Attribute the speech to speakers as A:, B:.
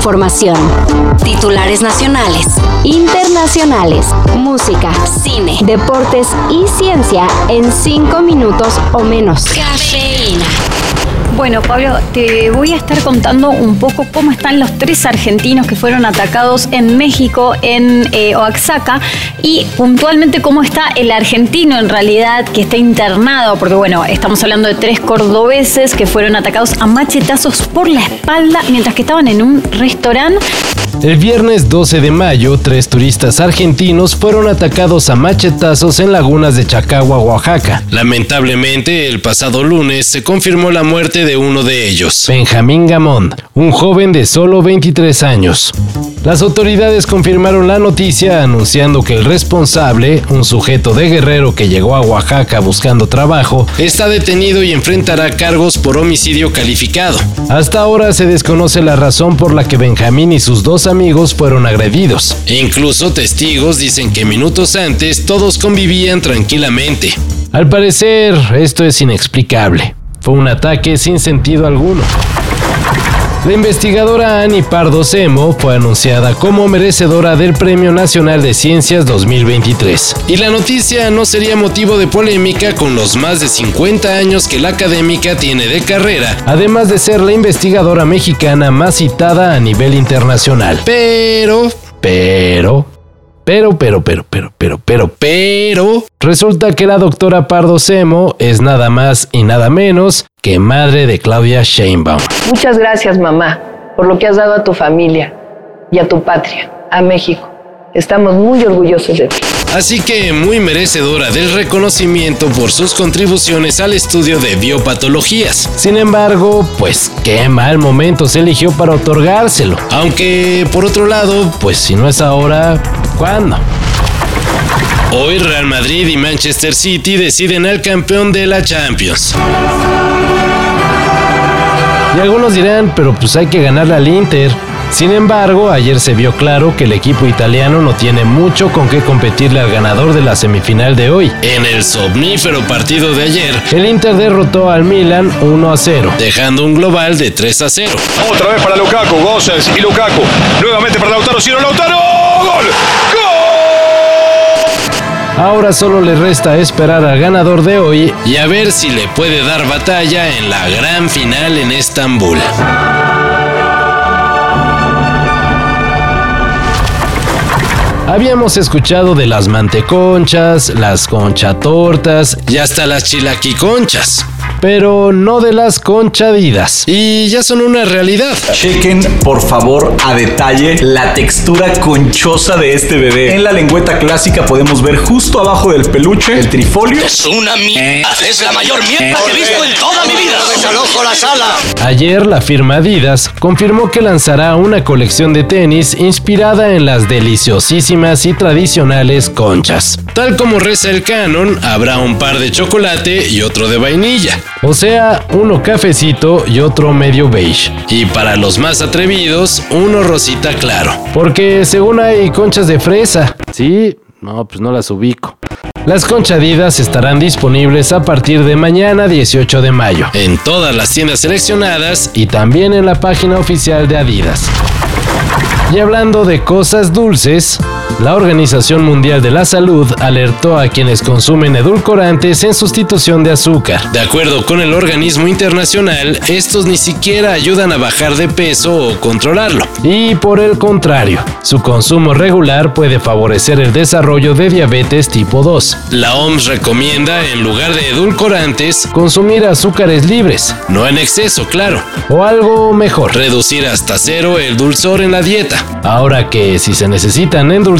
A: información. Titulares nacionales, internacionales, música, cine, deportes y ciencia en cinco minutos o menos. Cafeína.
B: Bueno, Pablo, te voy a estar contando un poco cómo están los tres argentinos que fueron atacados en México, en eh, Oaxaca, y puntualmente cómo está el argentino en realidad que está internado, porque bueno, estamos hablando de tres cordobeses que fueron atacados a machetazos por la espalda mientras que estaban en un restaurante
C: el viernes 12 de mayo, tres turistas argentinos fueron atacados a machetazos en lagunas de Chacagua, Oaxaca. Lamentablemente, el pasado lunes se confirmó la muerte de uno de ellos, Benjamín Gamón, un joven de solo 23 años. Las autoridades confirmaron la noticia anunciando que el responsable, un sujeto de guerrero que llegó a Oaxaca buscando trabajo, está detenido y enfrentará cargos por homicidio calificado. Hasta ahora se desconoce la razón por la que Benjamín y sus dos amigos fueron agredidos. Incluso testigos dicen que minutos antes todos convivían tranquilamente. Al parecer, esto es inexplicable. Fue un ataque sin sentido alguno. La investigadora Annie Pardo Semo fue anunciada como merecedora del Premio Nacional de Ciencias 2023. Y la noticia no sería motivo de polémica con los más de 50 años que la académica tiene de carrera, además de ser la investigadora mexicana más citada a nivel internacional. Pero, pero, pero, pero, pero, pero, pero, pero, pero, resulta que la doctora Pardo Semo es nada más y nada menos que madre de Claudia Sheinbaum.
D: Muchas gracias, mamá, por lo que has dado a tu familia y a tu patria, a México. Estamos muy orgullosos de ti.
C: Así que muy merecedora del reconocimiento por sus contribuciones al estudio de biopatologías. Sin embargo, pues qué mal momento se eligió para otorgárselo. Aunque, por otro lado, pues si no es ahora, ¿cuándo? Hoy Real Madrid y Manchester City deciden al campeón de la Champions. Y algunos dirán, pero pues hay que ganarle al Inter. Sin embargo, ayer se vio claro que el equipo italiano no tiene mucho con qué competirle al ganador de la semifinal de hoy. En el somnífero partido de ayer, el Inter derrotó al Milan 1 a 0, dejando un global de 3 a 0.
E: Otra vez para Lukaku, Gosens y Lukaku. Nuevamente para Lautaro, Ciro Lautaro. ¡Gol! ¡Gol!
C: Ahora solo le resta esperar al ganador de hoy y a ver si le puede dar batalla en la gran final en Estambul. Habíamos escuchado de las manteconchas, las conchatortas y hasta las chilaquiconchas pero no de las conchadidas. Y ya son una realidad.
F: Chequen, por favor, a detalle la textura conchosa de este bebé. En la lengüeta clásica podemos ver justo abajo del peluche el trifolio.
G: Es una mierda. Es la mayor mierda que he visto en toda mi vida. Desalojo la sala.
C: Ayer la firma Adidas confirmó que lanzará una colección de tenis inspirada en las deliciosísimas y tradicionales conchas. Tal como reza el canon, habrá un par de chocolate y otro de vainilla. O sea, uno cafecito y otro medio beige. Y para los más atrevidos, uno rosita claro. Porque según hay conchas de fresa. Sí, no, pues no las ubico. Las conchadidas estarán disponibles a partir de mañana 18 de mayo en todas las tiendas seleccionadas y también en la página oficial de Adidas. Y hablando de cosas dulces, la Organización Mundial de la Salud alertó a quienes consumen edulcorantes en sustitución de azúcar. De acuerdo con el organismo internacional, estos ni siquiera ayudan a bajar de peso o controlarlo. Y por el contrario, su consumo regular puede favorecer el desarrollo de diabetes tipo 2. La OMS recomienda, en lugar de edulcorantes, consumir azúcares libres, no en exceso, claro. O algo mejor, reducir hasta cero el dulzor en la dieta. Ahora que si se necesitan endulzar